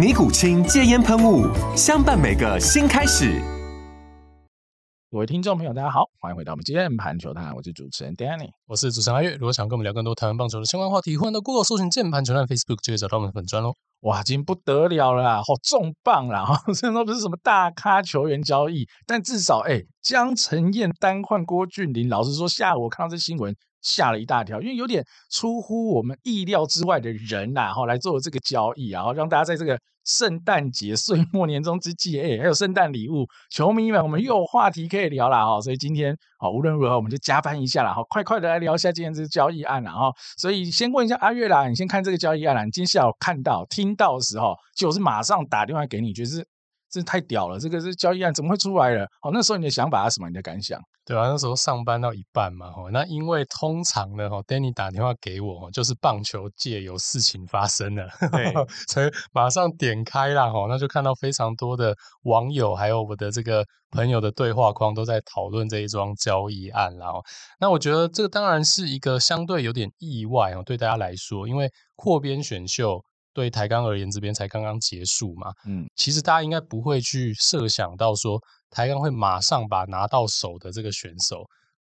尼古清戒烟喷雾，相伴每个新开始。各位听众朋友，大家好，欢迎回到我们键盘球探，我是主持人 Danny，我是主持人阿月。如果想跟我们聊更多台湾棒球的相关话题，欢迎到 Google 搜寻键盘球探 Facebook 就可以找到我们的粉专喽。哇，今天不得了了啦，好重磅啦！哈，虽然说不是什么大咖球员交易，但至少哎，江承燕单换郭俊霖，老实说，下午我看到这新闻。吓了一大跳，因为有点出乎我们意料之外的人呐，哈，来做这个交易，然后让大家在这个圣诞节、岁末年终之际，哎，还有圣诞礼物，球迷们，我们又有话题可以聊了哈。所以今天，好，无论如何，我们就加班一下了，哈，快快的来聊一下今天这个交易案了，哈。所以先问一下阿月啦，你先看这个交易案啦，你今天下午看到、听到的时候，就是马上打电话给你，就是。这太屌了！这个是交易案怎么会出来了？哦，那时候你的想法是什么？你的感想？对啊，那时候上班到一半嘛，哈，那因为通常呢，哈，Danny 打电话给我，就是棒球界有事情发生了，对，所以马上点开了，哈，那就看到非常多的网友还有我的这个朋友的对话框都在讨论这一桩交易案，然后，那我觉得这个当然是一个相对有点意外哦，对大家来说，因为扩编选秀。对台钢而言，这边才刚刚结束嘛，嗯，其实大家应该不会去设想到说台钢会马上把拿到手的这个选手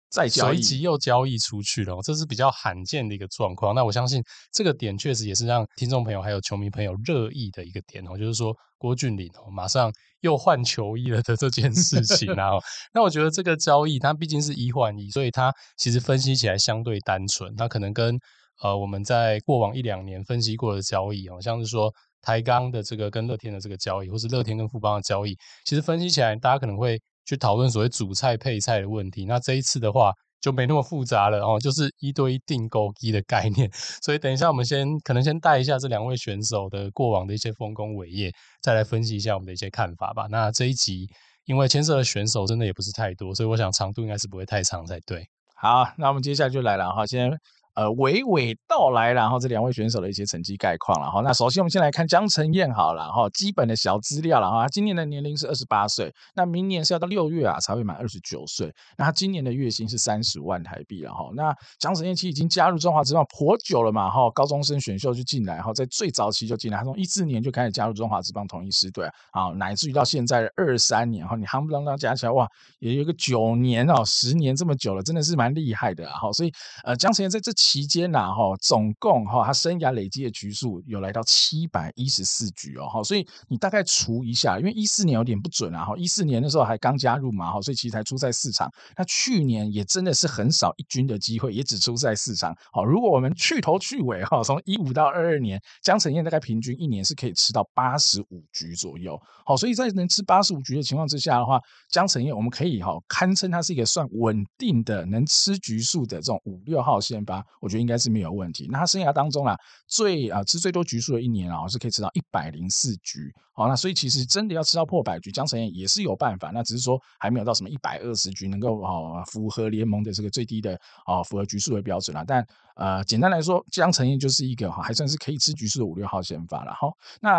再随即又交易出去了，这是比较罕见的一个状况。那我相信这个点确实也是让听众朋友还有球迷朋友热议的一个点哦，就是说郭俊麟哦马上又换球衣了的这件事情啊。那我觉得这个交易它毕竟是一换一，所以它其实分析起来相对单纯，它可能跟。呃，我们在过往一两年分析过的交易，好像是说台钢的这个跟乐天的这个交易，或是乐天跟富邦的交易，其实分析起来，大家可能会去讨论所谓主菜配菜的问题。那这一次的话，就没那么复杂了哦，就是一对一订购机的概念。所以等一下，我们先可能先带一下这两位选手的过往的一些丰功伟业，再来分析一下我们的一些看法吧。那这一集因为牵涉的选手真的也不是太多，所以我想长度应该是不会太长才对。好，那我们接下来就来了哈，先。呃，娓娓道来，然后这两位选手的一些成绩概况了哈。那首先我们先来看江晨燕好了哈，基本的小资料了哈。今年的年龄是二十八岁，那明年是要到六月啊才会满二十九岁。那他今年的月薪是三十万台币了哈。那江晨燕其实已经加入中华职棒颇久了嘛哈，高中生选秀就进来哈，在最早期就进来，他从一四年就开始加入中华职棒统一狮队啊，乃至于到现在二三年哈，你夯不啷当加起来哇，也有个九年哦，十年这么久了，真的是蛮厉害的哈。所以呃，江晨燕在这。期间呐，哈，总共哈，他生涯累积的局数有来到七百一十四局哦，哈，所以你大概除一下，因为一四年有点不准啊，哈，一四年的时候还刚加入嘛，哈，所以其实才出赛四场。那去年也真的是很少一军的机会，也只出赛四场。好，如果我们去头去尾哈，从一五到二二年，江承燕大概平均一年是可以吃到八十五局左右。好，所以在能吃八十五局的情况之下的话，江承燕我们可以哈堪称他是一个算稳定的能吃局数的这种五六号先发。我觉得应该是没有问题。那他生涯当中啊，最啊吃最多局数的一年啊，是可以吃到一百零四局。好，那所以其实真的要吃到破百局，江承燕也是有办法。那只是说还没有到什么一百二十局能够啊符合联盟的这个最低的啊符合局数的标准啦。但呃，简单来说，江承燕就是一个哈还算是可以吃局数的五六号先发了。好，那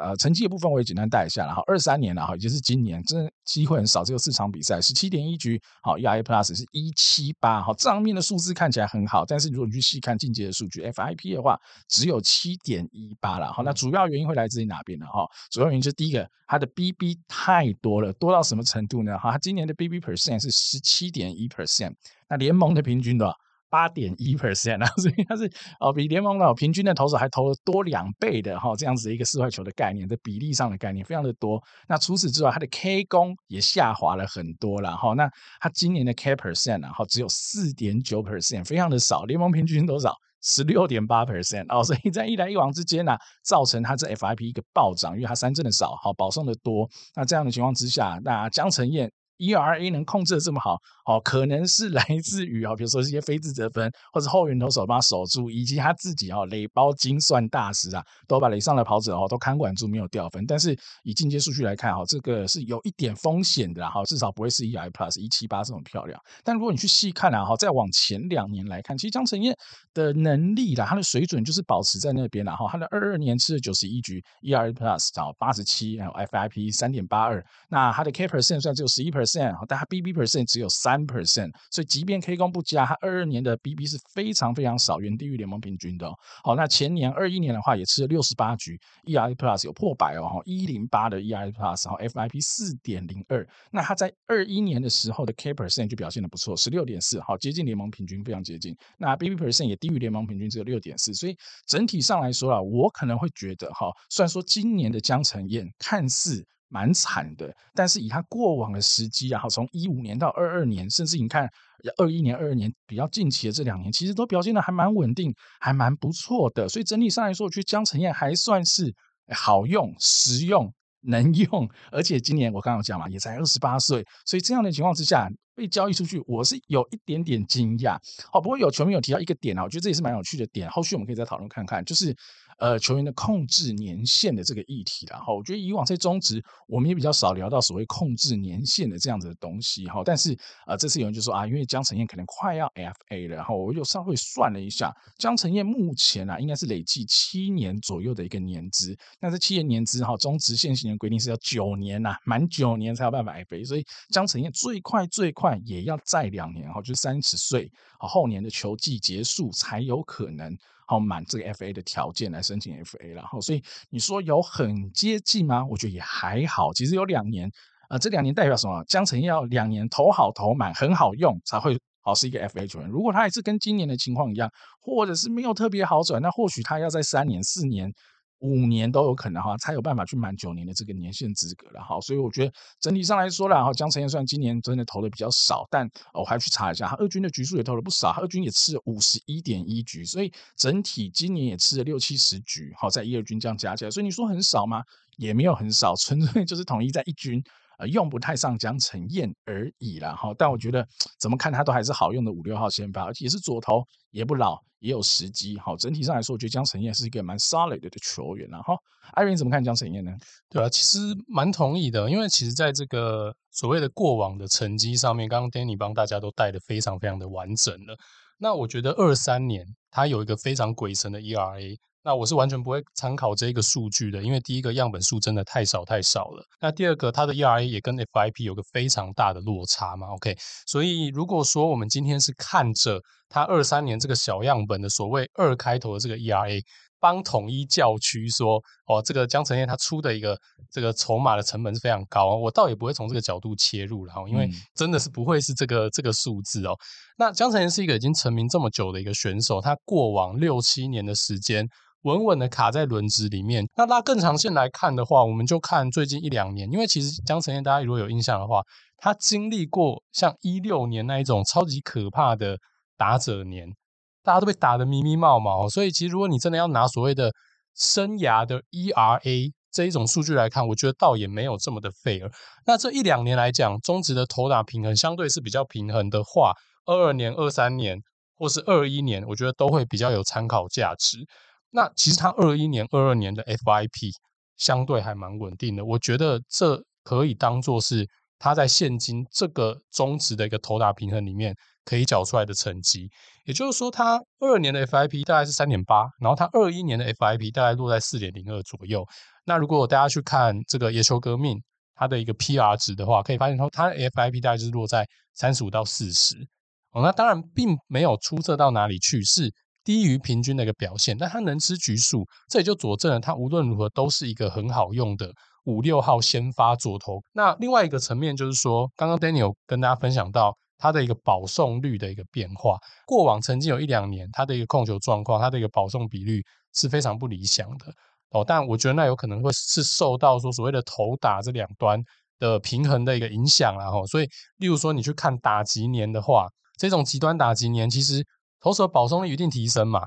呃成绩的部分我也简单带一下了。哈，二三年了哈，也就是今年真的机会很少，只有四场比赛，十七点一局。好，ERA Plus 是一七八。好，账面的数字看起来很好，但是如果你去细看进阶的数据，FIP 的话只有七点一八了。好，那主要原因会来自于哪边呢？哈，主主要原因就是第一个，它的 BB 太多了，多到什么程度呢？哈，它今年的 BB percent 是十七点一 percent，那联盟的平均的。八点一 percent 啊，所以他是哦比联盟的平均的投手还投了多两倍的哈，这样子的一个四块球的概念，在比例上的概念非常的多。那除此之外，他的 K 攻也下滑了很多了哈。那他今年的 K percent 然后只有四点九 percent，非常的少。联盟平均多少？十六点八 percent 哦，所以在一来一往之间呢、造成它这 FIP 一个暴涨，因为它三证的少，好保送的多。那这样的情况之下，那江承燕。ERA 能控制的这么好，哦，可能是来自于啊，比如说这些非自责分，或者后援投手帮他守住，以及他自己啊，垒包精算大师啊，都把垒上的跑者哦都看管住，没有掉分。但是以进阶数据来看，哈，这个是有一点风险的，哈，至少不会是 ERA Plus 一七八这么漂亮。但如果你去细看啊，哈，再往前两年来看，其实江承燕的能力啦，他的水准就是保持在那边了，哈，他的二二年吃了九十一局，ERA Plus 找八十七，还有 FIP 三点八二，那他的 K percent 算只有十一 percent。但他 BB percent 只有三 percent，所以即便 K 攻不佳，他二二年的 BB 是非常非常少，远低于联盟平均的。好，那前年二一年的话也吃了六十八局，ER Plus 有破百哦，一零八的 ERA Plus，然后 FIP 四点零二。那他在二一年的时候的 K percent 就表现的不错，十六点四，好，接近联盟平均，非常接近。那 BB percent 也低于联盟平均，只有六点四。所以整体上来说啊，我可能会觉得哈，虽然说今年的江城燕看似。蛮惨的，但是以他过往的时机啊，从一五年到二二年，甚至你看二一年、二二年比较近期的这两年，其实都表现得还蛮稳定，还蛮不错的。所以整体上来说，我觉得江承燕还算是好用、实用、能用，而且今年我刚刚讲嘛，也才二十八岁，所以这样的情况之下被交易出去，我是有一点点惊讶。好，不过有球迷有提到一个点啊，我觉得这也是蛮有趣的点，后续我们可以再讨论看看，就是。呃，球员的控制年限的这个议题啦，哈，我觉得以往在中职我们也比较少聊到所谓控制年限的这样子的东西，哈，但是呃，这次有人就说啊，因为江承燕可能快要 FA 了，然后我又稍微算了一下，江承燕目前啊应该是累计七年左右的一个年资，那这七年年资哈，中职现行的规定是要九年呐、啊，满九年才有办法 FA，所以江承燕最快最快也要再两年，哈，就三十岁，好，后年的球季结束才有可能。好满这个 FA 的条件来申请 FA，然后所以你说有很接近吗？我觉得也还好。其实有两年，呃，这两年代表什么？江城要两年投好投满，很好用才会好是一个 FA 球员。如果他还是跟今年的情况一样，或者是没有特别好转，那或许他要在三年、四年。五年都有可能哈，才有办法去满九年的这个年限资格了哈，所以我觉得整体上来说啦，哈，江承燕虽然今年真的投的比较少，但我还去查一下，他二军的局数也投了不少，二军也吃了五十一点一局，所以整体今年也吃了六七十局，好，在一二军这样加起来，所以你说很少吗？也没有很少，纯粹就是统一在一军。用不太上江晨燕而已啦，哈，但我觉得怎么看他都还是好用的五六号先发，而且是左投，也不老，也有时机，好，整体上来说，我觉得江晨燕是一个蛮 solid 的球员，然后艾瑞怎么看江晨燕呢？对啊，其实蛮同意的，因为其实在这个所谓的过往的成绩上面，刚刚 Danny 帮大家都带的非常非常的完整了，那我觉得二三年他有一个非常鬼神的 ERA。那我是完全不会参考这个数据的，因为第一个样本数真的太少太少了。那第二个，它的 ERA 也跟 FIP 有个非常大的落差嘛。OK，所以如果说我们今天是看着它二三年这个小样本的所谓二开头的这个 ERA，帮统一教区说，哦，这个江承燕他出的一个这个筹码的成本是非常高，我倒也不会从这个角度切入了哈，因为真的是不会是这个这个数字哦。那江承燕是一个已经成名这么久的一个选手，他过往六七年的时间。稳稳的卡在轮值里面。那拉更长线来看的话，我们就看最近一两年，因为其实江承燕大家如果有印象的话，他经历过像一六年那一种超级可怕的打者年，大家都被打得密密麻麻。所以其实如果你真的要拿所谓的生涯的 ERA 这一种数据来看，我觉得倒也没有这么的 fair。那这一两年来讲，中职的投打平衡相对是比较平衡的话，二二年、二三年或是二一年，我觉得都会比较有参考价值。那其实它二一年、二二年的 FIP 相对还蛮稳定的，我觉得这可以当做是它在现今这个中值的一个投打平衡里面可以缴出来的成绩。也就是说，它二二年的 FIP 大概是三点八，然后它二一年的 FIP 大概落在四点零二左右。那如果大家去看这个野球革命它的一个 PR 值的话，可以发现说它的 FIP 大概就是落在三十五到四十。哦，那当然并没有出色到哪里去，是。低于平均的一个表现，但他能吃局数，这也就佐证了他无论如何都是一个很好用的五六号先发左投。那另外一个层面就是说，刚刚 Daniel 跟大家分享到，他的一个保送率的一个变化。过往曾经有一两年，他的一个控球状况，他的一个保送比率是非常不理想的哦。但我觉得那有可能会是受到说所谓的投打这两端的平衡的一个影响啊。哈，所以例如说你去看打击年的话，这种极端打击年，其实投手保送率一定提升嘛。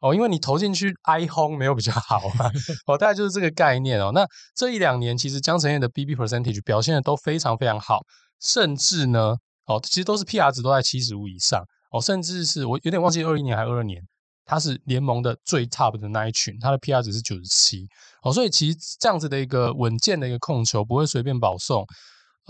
哦，因为你投进去挨轰没有比较好嘛。哦，大概就是这个概念哦。那这一两年其实江承燕的 BB percentage 表现的都非常非常好，甚至呢。哦，其实都是 PR 值都在七十五以上哦，甚至是我有点忘记二一年还是二二年，他是联盟的最 top 的那一群，他的 PR 值是九十七哦，所以其实这样子的一个稳健的一个控球，不会随便保送，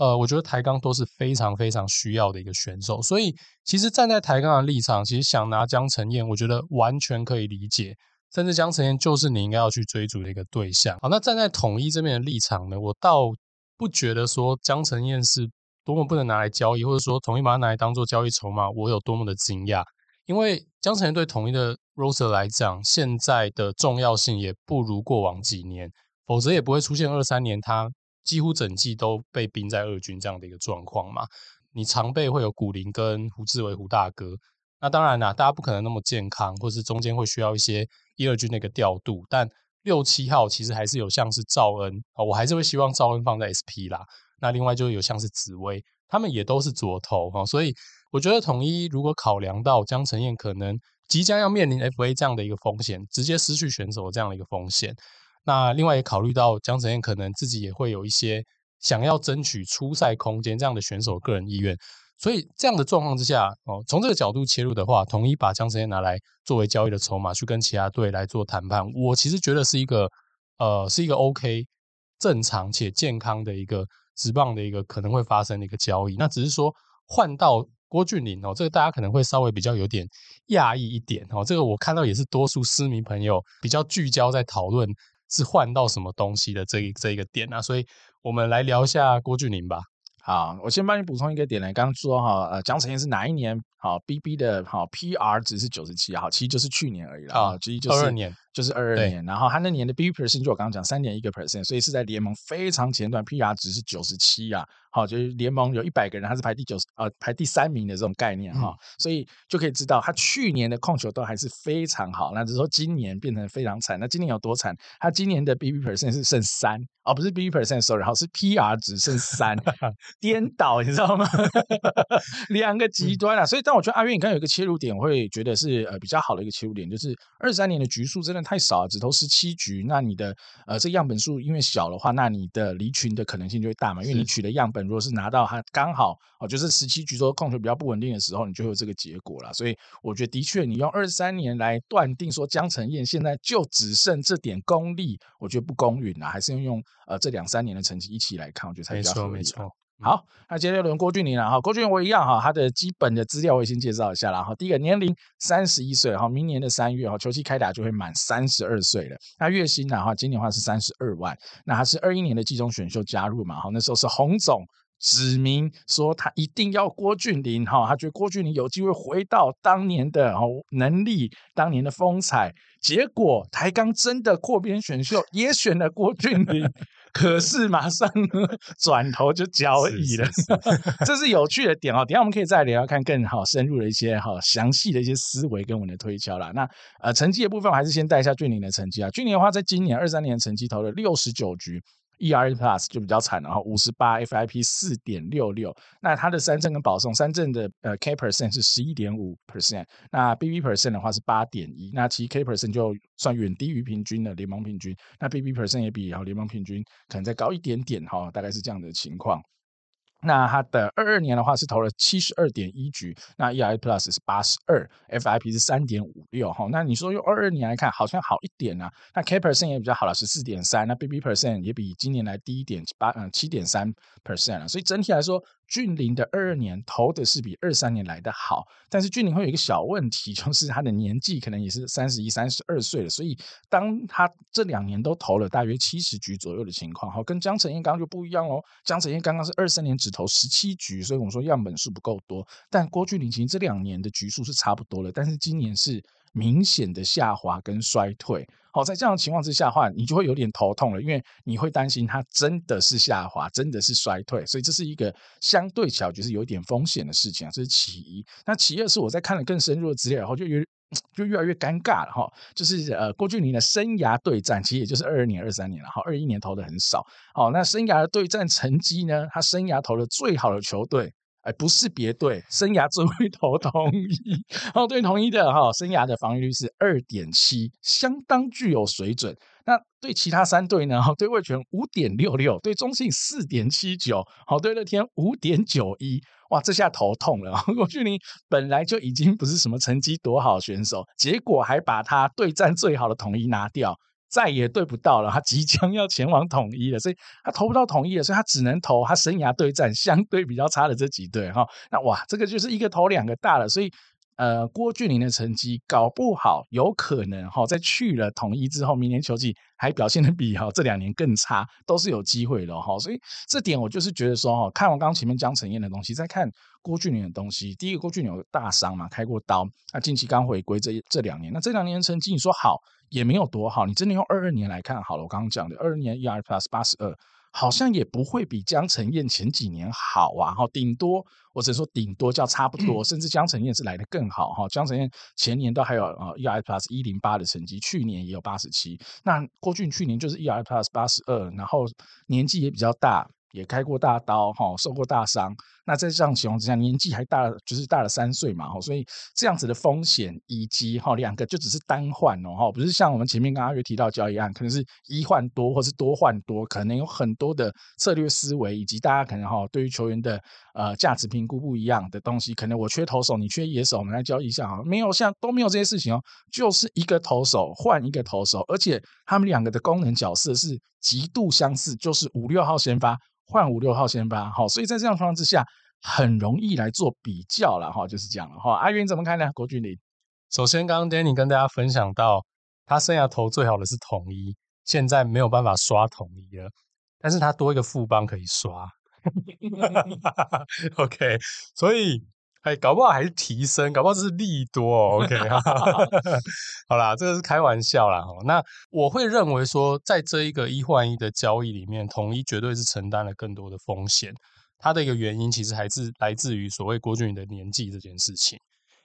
呃，我觉得台钢都是非常非常需要的一个选手，所以其实站在台钢的立场，其实想拿江承燕，我觉得完全可以理解，甚至江承燕就是你应该要去追逐的一个对象。好，那站在统一这边的立场呢，我倒不觉得说江承燕是。多么不能拿来交易，或者说统一把它拿来当做交易筹码，我有多么的惊讶。因为江承燕对统一的 roster 来讲，现在的重要性也不如过往几年，否则也不会出现二三年他几乎整季都被冰在二军这样的一个状况嘛。你常备会有古林跟胡志伟胡大哥，那当然啦，大家不可能那么健康，或是中间会需要一些一二军的一个调度，但六七号其实还是有像是赵恩啊，我还是会希望赵恩放在 SP 啦。那另外就有像是紫薇，他们也都是左投哈，所以我觉得统一如果考量到江承燕可能即将要面临 FA 这样的一个风险，直接失去选手这样的一个风险，那另外也考虑到江承燕可能自己也会有一些想要争取出赛空间这样的选手个人意愿，所以这样的状况之下哦，从这个角度切入的话，统一把江承燕拿来作为交易的筹码去跟其他队来做谈判，我其实觉得是一个呃是一个 OK 正常且健康的一个。直棒的一个可能会发生的一个交易，那只是说换到郭俊麟哦，这个大家可能会稍微比较有点讶异一点哦。这个我看到也是多数私迷朋友比较聚焦在讨论是换到什么东西的这一这一个点啊，所以我们来聊一下郭俊霖吧。好，我先帮你补充一个点呢，刚刚说哈，呃，江承燕是哪一年？好，BB 的好 PR 值是九十七，好，其实就是去年而已了啊，其实就是二二年，就是二二年，然后他那年的 B P percent 就我刚刚讲三点一个 percent，所以是在联盟非常前段，PR 值是九十七啊，好，就是联盟有一百个人，他是排第九十，呃，排第三名的这种概念哈，所以就可以知道他去年的控球都还是非常好，那只是说今年变成非常惨，那今年有多惨？他今年的 B P percent 是剩三，哦，不是 B P percent，sorry，好，是 PR 值剩三，颠 倒，你知道吗？两个极端啊，所以但。我觉得阿渊，你刚刚有一个切入点，我会觉得是呃比较好的一个切入点，就是二三年的局数真的太少了，只投十七局，那你的呃这样本数因为小的话，那你的离群的可能性就会大嘛，因为你取的样本如果是拿到它刚好哦，就是十七局说控球比较不稳定的时候，你就会有这个结果了。所以我觉得的确，你用二三年来断定说江承燕现在就只剩这点功力，我觉得不公允啊，还是用用呃这两三年的成绩一起来看，我觉得才比较合理。没错。好，那接着轮郭俊麟了哈。郭俊麟我一样哈，他的基本的资料我也先介绍一下了哈。第一个年龄三十一岁哈，明年的三月哈，球季开打就会满三十二岁了。那月薪呢哈，今年的话是三十二万。那他是二一年的季中选秀加入嘛哈，那时候是洪总指明说他一定要郭俊麟哈，他觉得郭俊麟有机会回到当年的哦能力，当年的风采。结果台钢真的扩编选秀也选了郭俊麟。可是马上转头就交易了，是是是这是有趣的点哦。等一下我们可以再聊聊看更好深入的一些哈详细的一些思维跟我们的推敲啦。那呃成绩的部分，我还是先带一下俊宁的成绩啊。俊宁的话，在今年二三年的成绩投了六十九局。ERA Plus 就比较惨了哈，五十八 FIP 四点六六，那它的三振跟保送，三振的呃 K percent 是十一点五 percent，那 BB percent 的话是八点一，那其实 K percent 就算远低于平均的联盟平均，那 BB percent 也比然后联盟平均可能再高一点点哈，大概是这样的情况。那他的二二年的话是投了七十二点一局，那 ERA Plus 是八十二，FIP 是三点五六哈。那你说用二二年来看，好像好一点啊。那 K percent 也比较好了，十四点三。那 BB percent 也比今年来低一点，八嗯七点三 percent 了。所以整体来说。俊麟的二二年投的是比二三年来的好，但是俊麟会有一个小问题，就是他的年纪可能也是三十一、三十二岁了，所以当他这两年都投了大约七十局左右的情况，哈，跟江承燕刚刚就不一样喽。江承燕刚刚是二三年只投十七局，所以我们说样本数不够多。但郭俊林其实这两年的局数是差不多了，但是今年是明显的下滑跟衰退。好，在这样的情况之下的话，你就会有点头痛了，因为你会担心它真的是下滑，真的是衰退，所以这是一个相对起来就是有点风险的事情啊，这是其一。那其二是我在看了更深入的资料以后，就越就越来越尴尬了哈。就是呃，郭俊霖的生涯对战，其实也就是二二年、二三年了哈，二一年投的很少。好，那生涯的对战成绩呢？他生涯投的最好的球队。哎，不是别队，生涯只会投同一，哦，对同一的哈，生涯的防御率是二点七，相当具有水准。那对其他三队呢？哈，对味全五点六六，对中信四点七九，好，对乐天五点九一，哇，这下头痛了。郭俊麟本来就已经不是什么成绩多好选手，结果还把他对战最好的统一拿掉。再也对不到了，他即将要前往统一了，所以他投不到统一了，所以他只能投他生涯对战相对比较差的这几队哈。那哇，这个就是一个投两个大了，所以呃，郭俊麟的成绩搞不好有可能哈，在去了统一之后，明年球季还表现得比哈这两年更差，都是有机会的哈。所以这点我就是觉得说哈，看完刚前面江承燕的东西，再看郭俊麟的东西，第一个郭俊麟有大伤嘛，开过刀，那近期刚回归这这两年，那这两年成绩你说好？也没有多好，你真的用二二年来看好了。我刚刚讲的二二年 E R Plus 八十二，好像也不会比江承燕前几年好啊。哈，顶多我只能说顶多叫差不多，甚至江承燕是来的更好哈。江承燕前年都还有呃 ERA Plus 一零八的成绩，去年也有八十七。那郭俊去年就是 ERA Plus 八十二，然后年纪也比较大。也开过大刀哈，受过大伤。那在这样情况之下，年纪还大了，就是大了三岁嘛哈，所以这样子的风险以及哈两个就只是单换哦哈，不是像我们前面刚刚有提到交易案，可能是一换多或是多换多，可能有很多的策略思维，以及大家可能哈对于球员的呃价值评估不一样的东西，可能我缺投手，你缺野手，我们来交易一下哈，没有像都没有这些事情哦，就是一个投手换一个投手，而且他们两个的功能角色是极度相似，就是五六号先发。换五六号先发，好，所以在这样的状况之下，很容易来做比较了哈，就是这样了哈。阿云怎么看呢？郭俊麟，首先刚刚 Danny 跟大家分享到，他生涯投最好的是统一，现在没有办法刷统一了，但是他多一个副帮可以刷。OK，所以。哎，搞不好还是提升，搞不好这是利多。OK，好啦，这个是开玩笑啦。那我会认为说，在这一个一换一的交易里面，统一绝对是承担了更多的风险。它的一个原因其实还是来自于所谓郭俊宇的年纪这件事情。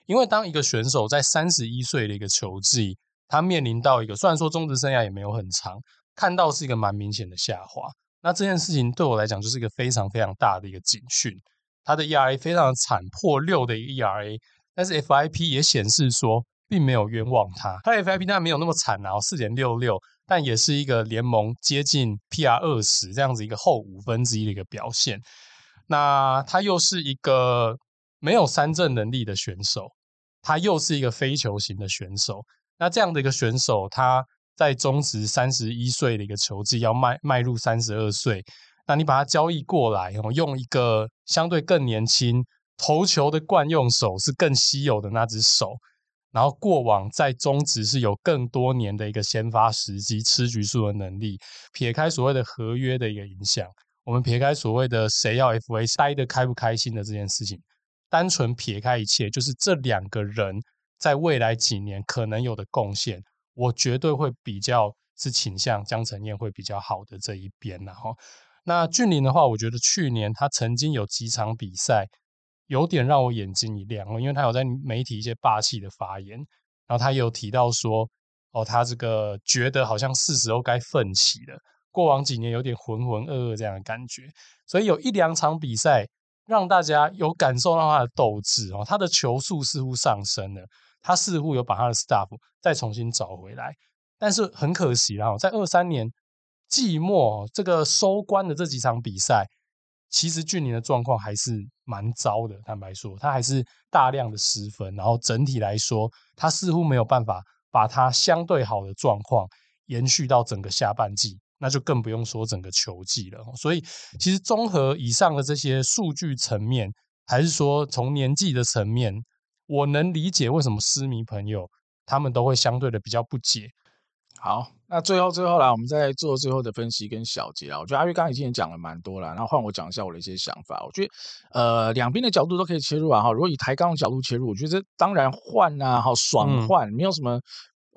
因为当一个选手在三十一岁的一个球季，他面临到一个虽然说中职生涯也没有很长，看到是一个蛮明显的下滑。那这件事情对我来讲就是一个非常非常大的一个警讯。他的 ERA 非常的惨，破六的一个 ERA，但是 FIP 也显示说并没有冤枉他。他的 FIP 当然没有那么惨啊，四点六六，但也是一个联盟接近 PR 二十这样子一个后五分之一的一个表现。那他又是一个没有三振能力的选手，他又是一个非球型的选手。那这样的一个选手，他在中职三十一岁的一个球季，要迈迈入三十二岁。那你把它交易过来，用一个相对更年轻投球的惯用手是更稀有的那只手，然后过往在中职是有更多年的一个先发时机、吃局数的能力。撇开所谓的合约的一个影响，我们撇开所谓的谁要 FA 待得开不开心的这件事情，单纯撇开一切，就是这两个人在未来几年可能有的贡献，我绝对会比较是倾向江承燕会比较好的这一边，然后。那俊麟的话，我觉得去年他曾经有几场比赛，有点让我眼睛一亮，因为他有在媒体一些霸气的发言，然后他也有提到说，哦，他这个觉得好像是时候该奋起了，过往几年有点浑浑噩噩这样的感觉，所以有一两场比赛让大家有感受到他的斗志哦，他的球速似乎上升了，他似乎有把他的 staff 再重新找回来，但是很可惜啦，在二三年。季末这个收官的这几场比赛，其实俊麟的状况还是蛮糟的。坦白说，他还是大量的失分，然后整体来说，他似乎没有办法把他相对好的状况延续到整个下半季，那就更不用说整个球季了。所以，其实综合以上的这些数据层面，还是说从年纪的层面，我能理解为什么狮迷朋友他们都会相对的比较不解。好，那最后最后来，我们再做最后的分析跟小结啊。我觉得阿月刚才已经讲了蛮多了，然后换我讲一下我的一些想法。我觉得呃，两边的角度都可以切入啊。哈，如果以抬杠的角度切入，我觉得这当然换啊，好爽换，没有什么。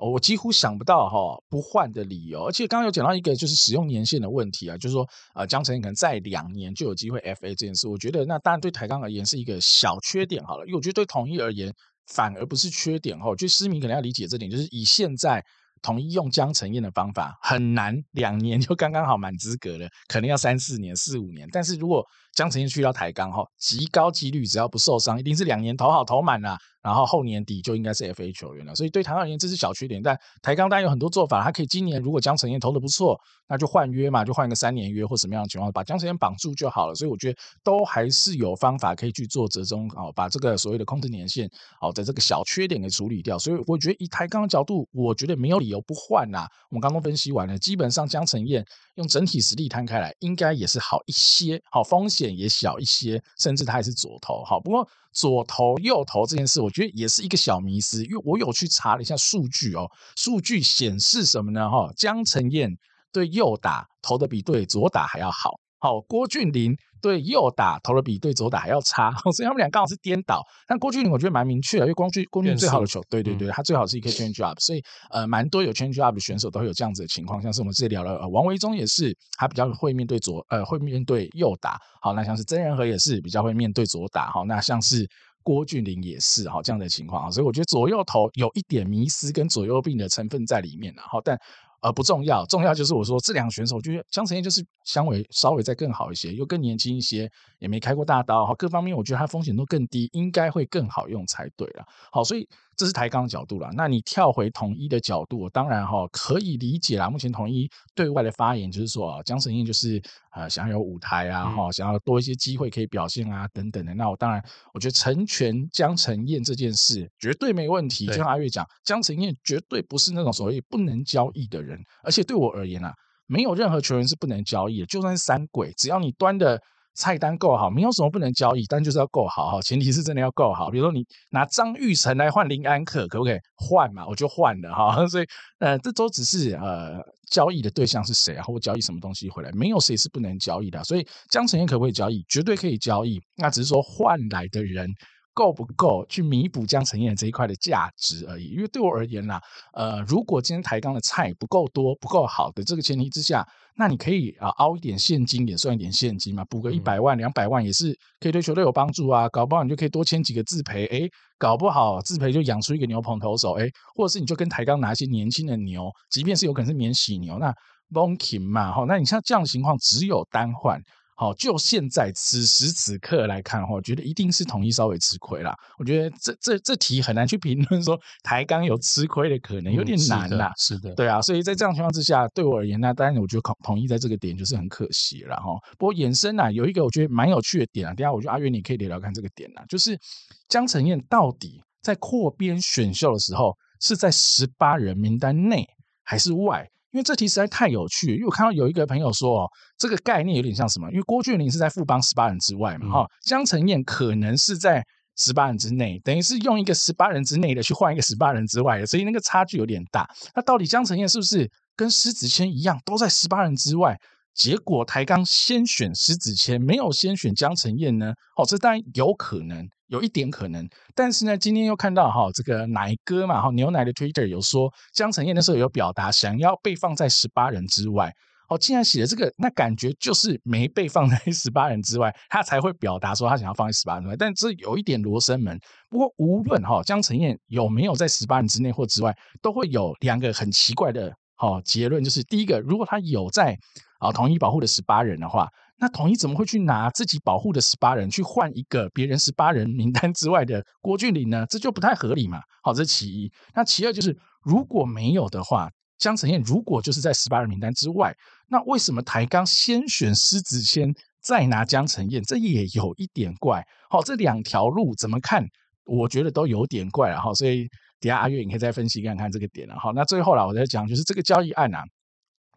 我几乎想不到哈不换的理由，而且刚刚有讲到一个就是使用年限的问题啊，就是说呃江承燕可能再两年就有机会 FA 这件事，我觉得那当然对台钢而言是一个小缺点好了，因为我觉得对统一而言反而不是缺点哈，我觉得狮迷可能要理解这点，就是以现在统一用江承燕的方法很难两年就刚刚好满资格了，可能要三四年、四五年，但是如果江承燕去到台钢哈，极高几率只要不受伤，一定是两年投好投满了。然后后年底就应该是 FA 球员了，所以对台钢而言这是小缺点。但台钢当然有很多做法，他可以今年如果江承燕投的不错，那就换约嘛，就换一个三年约或什么样的情况，把江承燕绑住就好了。所以我觉得都还是有方法可以去做折中哦，把这个所谓的控制年限哦的这个小缺点给处理掉。所以我觉得以台钢的角度，我觉得没有理由不换呐。我们刚刚分析完了，基本上江承燕用整体实力摊开来，应该也是好一些，好风险也小一些，甚至他还是左投。好，不过。左投右投这件事，我觉得也是一个小迷思，因为我有去查了一下数据哦，数据显示什么呢？哈，江承燕对右打投的比对左打还要好。好，郭俊霖对右打投的比对左打还要差，所以他们俩刚好是颠倒。但郭俊麟我觉得蛮明确的，因为光俊郭俊麟最好的球，对对对，他最好是一个 change up，所以呃，蛮多有 change up 的选手都会有这样子的情况。像是我们之前聊了，呃，王维忠也是，他比较会面对左，呃，会面对右打。好，那像是曾仁和也是比较会面对左打。好，那像是郭俊麟也是，好这样的情况。所以我觉得左右投有一点迷失跟左右病的成分在里面。好，但。呃，不重要，重要就是我说这两个选手，我觉得江晨燕就是香味稍微再更好一些，又更年轻一些，也没开过大刀，哈，各方面我觉得它风险都更低，应该会更好用才对了。好，所以。这是抬杠的角度啦，那你跳回统一的角度，当然哈可以理解啦。目前统一对外的发言就是说，江承燕就是呃想要有舞台啊，哈、嗯，想要多一些机会可以表现啊，等等的。那我当然，我觉得成全江承燕这件事绝对没问题。就像阿月讲，江承燕绝对不是那种所谓不能交易的人，而且对我而言啊，没有任何球员是不能交易的，就算是三鬼，只要你端的。菜单够好，没有什么不能交易，但就是要够好哈。前提是真的要够好。比如说你拿张玉成来换林安可，可不可以换嘛？我就换了哈。所以呃，这都只是呃交易的对象是谁啊，或交易什么东西回来，没有谁是不能交易的。所以江晨燕可不可以交易？绝对可以交易。那只是说换来的人。够不够去弥补江承燕这一块的价值而已？因为对我而言啦，呃，如果今天台钢的菜不够多、不够好的这个前提之下，那你可以啊凹一点现金，也算一点现金嘛，补个一百万、两百万也是可以对球队有帮助啊。搞不好你就可以多签几个自培，哎，搞不好自培就养出一个牛棚投手，哎，或者是你就跟台钢拿一些年轻的牛，即便是有可能是免洗牛，那 Bonking 嘛，哈，那你像这样的情况，只有单换。好，就现在此时此刻来看的话，我觉得一定是统一稍微吃亏啦。我觉得这这这题很难去评论说台钢有吃亏的可能，有点难啦、嗯。是的，是的，对啊。所以在这样情况之下，对我而言，那当然我觉得统统一在这个点就是很可惜了哈。不过衍生啊，有一个我觉得蛮有趣的点啊，等下我觉得阿月你可以聊聊看这个点啊，就是江承燕到底在扩编选秀的时候是在十八人名单内还是外？因为这题实在太有趣，因为我看到有一个朋友说，哦，这个概念有点像什么？因为郭俊霖是在富邦十八人之外嘛，哈、嗯，江承燕可能是在十八人之内，等于是用一个十八人之内的去换一个十八人之外的，所以那个差距有点大。那到底江承燕是不是跟施子谦一样，都在十八人之外？结果台钢先选施子谦，没有先选江承燕呢？哦，这当然有可能。有一点可能，但是呢，今天又看到哈，这个奶哥嘛，哈牛奶的 Twitter 有说江承燕那时候有表达想要被放在十八人之外。哦，既然写了这个，那感觉就是没被放在十八人之外，他才会表达说他想要放在十八人之外。但这有一点罗生门。不过无论哈江承燕有没有在十八人之内或之外，都会有两个很奇怪的哈结论，就是第一个，如果他有在啊统一保护的十八人的话。那统一怎么会去拿自己保护的十八人去换一个别人十八人名单之外的郭俊麟呢？这就不太合理嘛。好，这是其一。那其二就是，如果没有的话，江承燕如果就是在十八人名单之外，那为什么台钢先选施子谦，再拿江承燕？这也有一点怪。好，这两条路怎么看？我觉得都有点怪了哈。所以底下阿月你可以再分析看看这个点了。好，那最后啦，我再讲，就是这个交易案啊，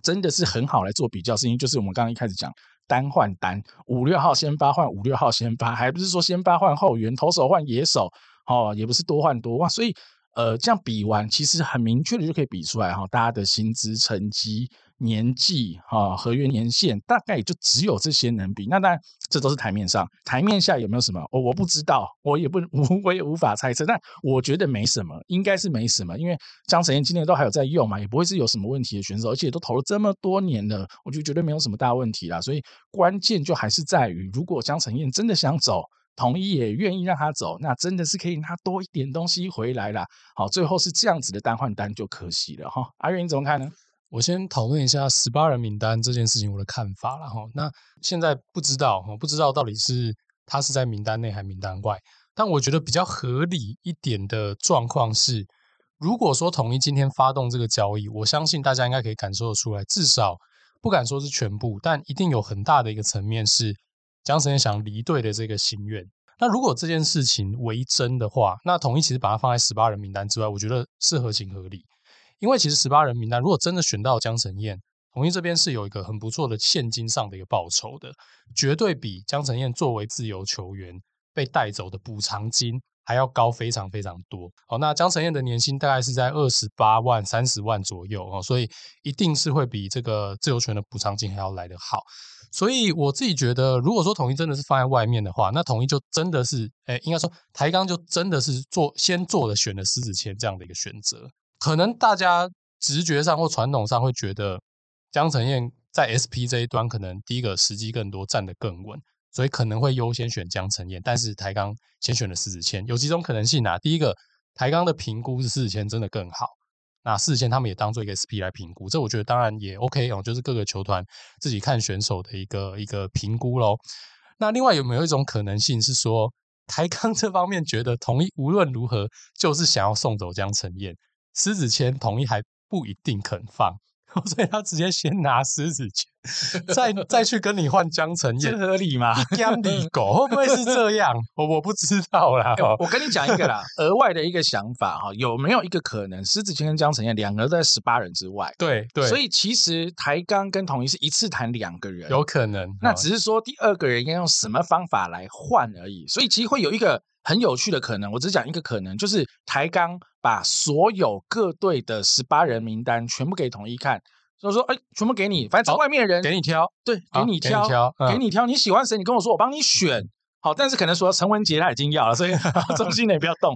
真的是很好来做比较，是因为就是我们刚刚一开始讲。单换单，五六号先发换五六号先发，还不是说先发换后援，投手换野手，哦，也不是多换多哇，所以呃，这样比完，其实很明确的就可以比出来哈，大家的薪资成绩。年纪哈，合约年限大概也就只有这些能比。那当然，这都是台面上，台面下有没有什么？我我不知道，我也不我也无法猜测。但我觉得没什么，应该是没什么，因为江承燕今年都还有在用嘛，也不会是有什么问题的选手，而且都投了这么多年了，我就绝对没有什么大问题啦。所以关键就还是在于，如果江承燕真的想走，统一也愿意让他走，那真的是可以拿多一点东西回来啦。好，最后是这样子的单换单就可惜了哈。阿月你怎么看呢？我先讨论一下十八人名单这件事情我的看法了哈。那现在不知道哈，不知道到底是他是在名单内还名单外。但我觉得比较合理一点的状况是，如果说统一今天发动这个交易，我相信大家应该可以感受得出来，至少不敢说是全部，但一定有很大的一个层面是江承燕想离队的这个心愿。那如果这件事情为真的话，那统一其实把它放在十八人名单之外，我觉得是合情合理。因为其实十八人名单，如果真的选到江承燕，统一这边是有一个很不错的现金上的一个报酬的，绝对比江承燕作为自由球员被带走的补偿金还要高非常非常多。好，那江承燕的年薪大概是在二十八万、三十万左右哦，所以一定是会比这个自由权的补偿金还要来得好。所以我自己觉得，如果说统一真的是放在外面的话，那统一就真的是，哎，应该说台钢就真的是做先做的选了施子签这样的一个选择。可能大家直觉上或传统上会觉得江承燕在 SP 这一端可能第一个时机更多，站得更稳，所以可能会优先选江承燕。但是台钢先选了施子谦，有几种可能性啊？第一个，台钢的评估是施子谦真的更好，那施子谦他们也当做一个 SP 来评估，这我觉得当然也 OK 哦，就是各个球团自己看选手的一个一个评估喽。那另外有没有一种可能性是说，台钢这方面觉得统一无论如何就是想要送走江承燕？狮子签同意还不一定肯放，所以他直接先拿狮子签，再再去跟你换江承燕，这合理吗？江里狗会不会是这样？我 我不知道啦。欸、我跟你讲一个啦，额外的一个想法哈，有没有一个可能，施子谦跟江承燕两个都在十八人之外？对对，所以其实台钢跟统一是一次谈两个人，有可能。那只是说第二个人要用什么方法来换而已，所以其实会有一个。很有趣的可能，我只讲一个可能，就是台钢把所有各队的十八人名单全部给统一看，所以说，哎，全部给你，反正找外面的人给你挑，对，给你挑，给你挑，给你挑，你喜欢谁，你跟我说，我帮你选。好，但是可能说陈文杰他已经要了，所以 中心的也不要动。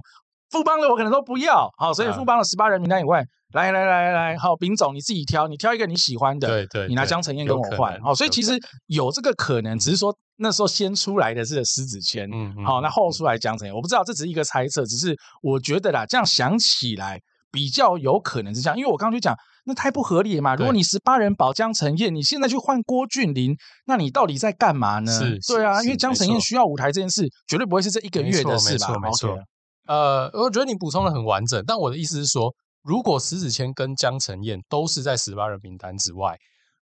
富邦的我可能都不要，好，所以富邦的十八人名单以外，来来来来来，好，丙总你自己挑，你挑一个你喜欢的，对对，你拿江承燕跟我换，好，所以其实有这个可能，只是说。那时候先出来的是石子谦，嗯，嗯，好，那后出来江承燕，我不知道，这只是一个猜测，只是我觉得啦，这样想起来比较有可能是这样，因为我刚刚就讲，那太不合理了嘛。如果你十八人保江承燕，你现在去换郭俊麟，那你到底在干嘛呢？是，对啊，因为江承燕需要舞台这件事，绝对不会是这一个月的事吧？没错，没错。呃，我觉得你补充的很完整，但我的意思是说，如果石子谦跟江承燕都是在十八人名单之外。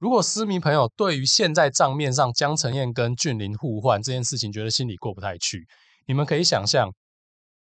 如果私迷朋友对于现在账面上江承燕跟俊麟互换这件事情觉得心里过不太去，你们可以想象，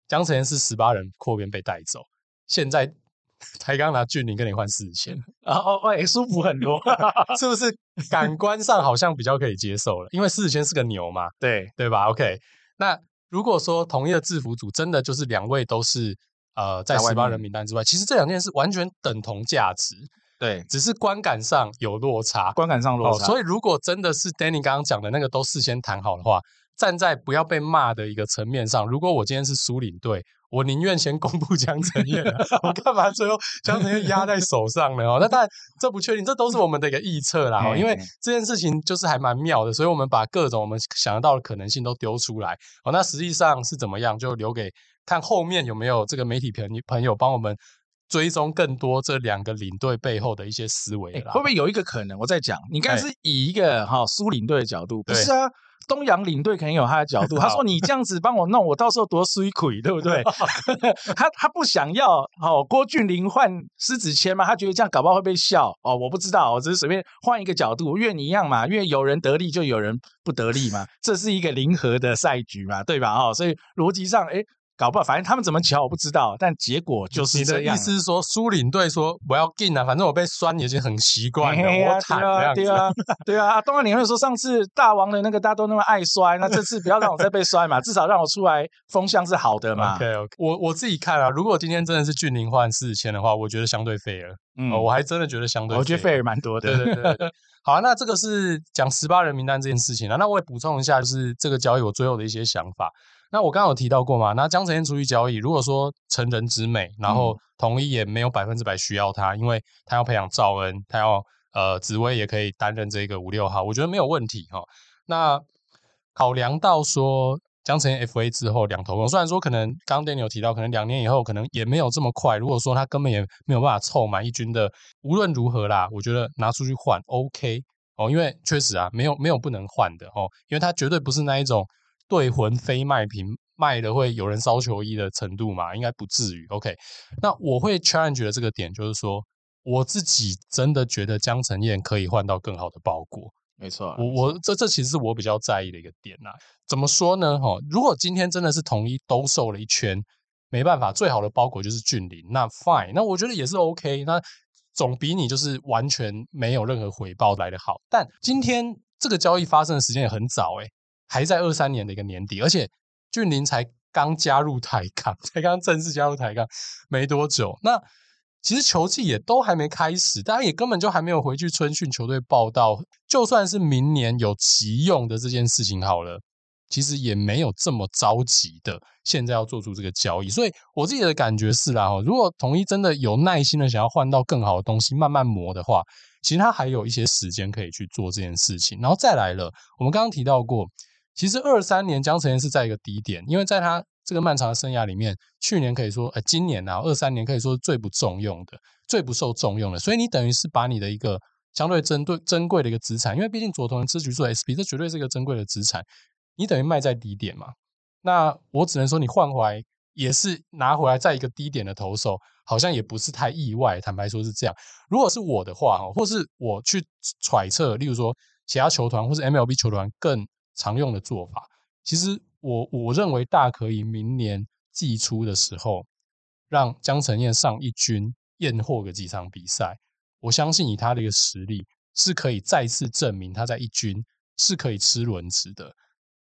江承燕是十八人扩编被带走，现在 台钢拿俊麟跟你换四千，哦 哦，哎，舒服很多，是不是？感官上好像比较可以接受了，因为四千是个牛嘛，对对吧？OK，那如果说同一个制服组真的就是两位都是呃在十八人名单之外，其实这两件事完全等同价值。对，只是观感上有落差，观感上落差。哦，所以如果真的是 Danny 刚刚讲的那个都事先谈好的话，站在不要被骂的一个层面上，如果我今天是输领队，我宁愿先公布江承燕，我干嘛最后江承燕压在手上呢？哦，那当然这不确定，这都是我们的一个预测啦。哦，因为这件事情就是还蛮妙的，所以我们把各种我们想得到的可能性都丢出来。哦，那实际上是怎么样，就留给看后面有没有这个媒体朋朋友帮我们。追踪更多这两个领队背后的一些思维，会不会有一个可能？我在讲，你刚才是以一个哈苏领队的角度，不是啊？东洋领队肯定有他的角度。他说：“你这样子帮我弄，我到时候多水亏，对不对？” 他他不想要哦，郭俊霖换施子谦嘛？他觉得这样搞不好会被笑哦。我不知道，我只是随便换一个角度，因为你一样嘛，因为有人得利就有人不得利嘛，这是一个零和的赛局嘛，对吧？哦，所以逻辑上，哎。搞不好，反正他们怎么瞧我不知道，但结果就是这样。你的意思是说，苏领队说我要进啊，反正我被酸已经很习惯了，嘿嘿我惨了。对啊，对啊，东岸你会说上次大王的那个大家都那么爱摔，那这次不要让我再被摔嘛，至少让我出来风向是好的嘛。OK OK，我我自己看啊，如果今天真的是俊林换四千的话，我觉得相对 fair。嗯、哦，我还真的觉得相对，我觉得 fair 蛮多的。对对对对，好、啊，那这个是讲十八人名单这件事情啊，那我也补充一下，就是这个交易我最后的一些想法。那我刚刚有提到过嘛？那江承燕出去交易，如果说成人之美，然后统一也没有百分之百需要他，因为他要培养赵恩，他要呃紫薇也可以担任这个五六号，我觉得没有问题哈、哦。那考量到说江承燕 FA 之后两头空，虽然说可能刚刚 Danny 有提到，可能两年以后可能也没有这么快。如果说他根本也没有办法凑满一军的，无论如何啦，我觉得拿出去换 OK 哦，因为确实啊，没有没有不能换的哦，因为他绝对不是那一种。兑魂非卖品卖的会有人烧球衣的程度嘛？应该不至于。OK，那我会 challenge 的这个点就是说，我自己真的觉得江晨燕可以换到更好的包裹。没错，我我这这其实是我比较在意的一个点呐。怎么说呢？哈，如果今天真的是统一兜售了一圈，没办法，最好的包裹就是俊麟，那 fine，那我觉得也是 OK，那总比你就是完全没有任何回报来的好。但今天这个交易发生的时间也很早，诶。还在二三年的一个年底，而且俊林才刚加入台钢，才刚正式加入台钢没多久。那其实球季也都还没开始，大家也根本就还没有回去春训球队报到。就算是明年有急用的这件事情好了，其实也没有这么着急的，现在要做出这个交易。所以我自己的感觉是啦，如果统一真的有耐心的想要换到更好的东西，慢慢磨的话，其实他还有一些时间可以去做这件事情。然后再来了，我们刚刚提到过。其实二三年江承燕是在一个低点，因为在他这个漫长的生涯里面，去年可以说，呃，今年啊，二三年可以说是最不重用的，最不受重用的。所以你等于是把你的一个相对珍对珍贵的一个资产，因为毕竟左投人吃局数 SP，这绝对是一个珍贵的资产，你等于卖在低点嘛。那我只能说，你换回来也是拿回来在一个低点的投手，好像也不是太意外。坦白说是这样。如果是我的话，哈，或是我去揣测，例如说其他球团或是 MLB 球团更。常用的做法，其实我我认为大可以明年季初的时候，让江承燕上一军验货个几场比赛。我相信以他的一个实力，是可以再次证明他在一军是可以吃轮值的。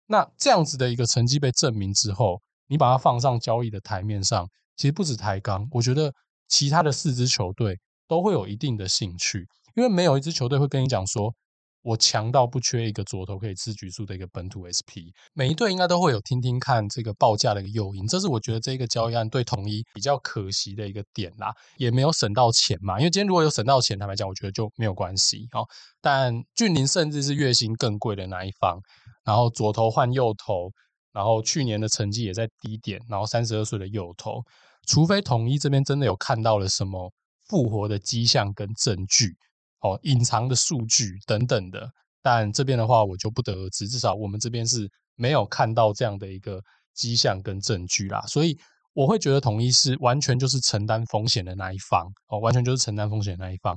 那这样子的一个成绩被证明之后，你把它放上交易的台面上，其实不止台钢，我觉得其他的四支球队都会有一定的兴趣，因为没有一支球队会跟你讲说。我强到不缺一个左投可以吃局数的一个本土 SP，每一队应该都会有听听看这个报价的一个诱因，这是我觉得这个交易案对统一比较可惜的一个点啦，也没有省到钱嘛，因为今天如果有省到钱，坦白讲，我觉得就没有关系哦。但俊麟甚至是月薪更贵的那一方，然后左投换右投，然后去年的成绩也在低点，然后三十二岁的右投，除非统一这边真的有看到了什么复活的迹象跟证据。哦，隐藏的数据等等的，但这边的话我就不得而知。至少我们这边是没有看到这样的一个迹象跟证据啦，所以我会觉得统一是完全就是承担风险的那一方哦，完全就是承担风险的那一方。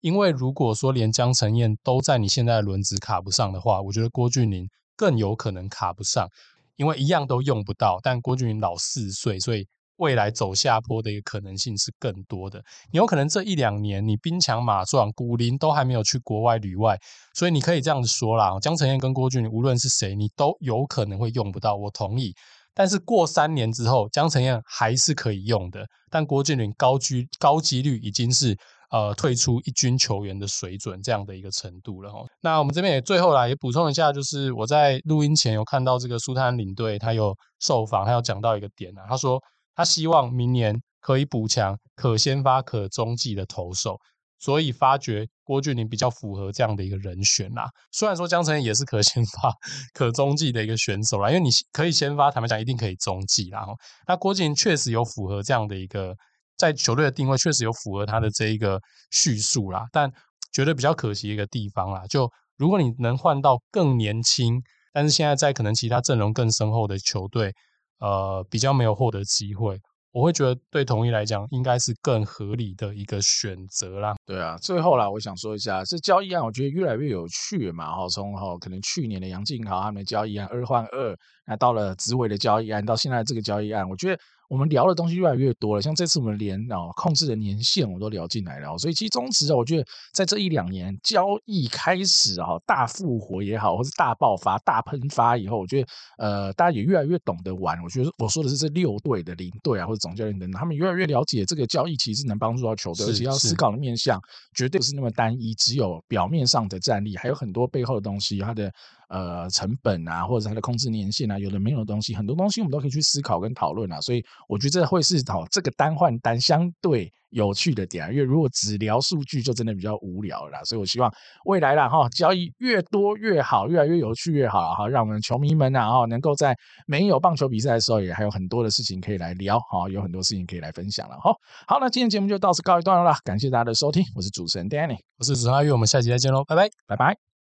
因为如果说连江承燕都在你现在的轮值卡不上的话，我觉得郭俊麟更有可能卡不上，因为一样都用不到。但郭俊麟老四岁，所以。未来走下坡的一个可能性是更多的，你有可能这一两年你兵强马壮，古林都还没有去国外旅外，所以你可以这样子说啦，江承燕跟郭俊麟无论是谁，你都有可能会用不到，我同意。但是过三年之后，江承燕还是可以用的，但郭俊麟高居高几率已经是呃退出一军球员的水准这样的一个程度了哈。那我们这边也最后来也补充一下，就是我在录音前有看到这个苏泰安领队他有受访，他有讲到一个点啊，他说。他希望明年可以补强可先发可中继的投手，所以发掘郭俊麟比较符合这样的一个人选啦。虽然说江承也是可先发可中继的一个选手啦，因为你可以先发，坦白讲一定可以中继啦。那郭俊麟确实有符合这样的一个在球队的定位，确实有符合他的这一个叙述啦。但觉得比较可惜一个地方啦，就如果你能换到更年轻，但是现在在可能其他阵容更深厚的球队。呃，比较没有获得机会，我会觉得对统一来讲，应该是更合理的一个选择啦。对啊，最后啦，我想说一下，这交易案我觉得越来越有趣嘛。哈，从哈可能去年的杨靖豪他们的交易案二换二，那到了紫伟的交易案，到现在这个交易案，我觉得。我们聊的东西越来越多了，像这次我们连啊控制的年限我都聊进来了，所以其实中职啊，我觉得在这一两年交易开始啊大复活也好，或是大爆发、大喷发以后，我觉得呃大家也越来越懂得玩。我觉得我说的是这六队的领队啊或者总教练等等，他们越来越了解这个交易其实能帮助到球队，而且要思考的面向绝对不是那么单一，只有表面上的战力，还有很多背后的东西，它的。呃，成本啊，或者它的控制年限啊，有的没有的东西，很多东西我们都可以去思考跟讨论啊。所以我觉得这会是哦，这个单换单相对有趣的点啊。因为如果只聊数据，就真的比较无聊了啦。所以我希望未来啦哈，交易越多越好，越来越有趣越好哈，让我们球迷们啊哈，能够在没有棒球比赛的时候，也还有很多的事情可以来聊哈，有很多事情可以来分享了哈。好，那今天节目就到此告一段落了，感谢大家的收听，我是主持人 Danny，我是子阿玉，我们下期再见喽，拜拜，拜拜。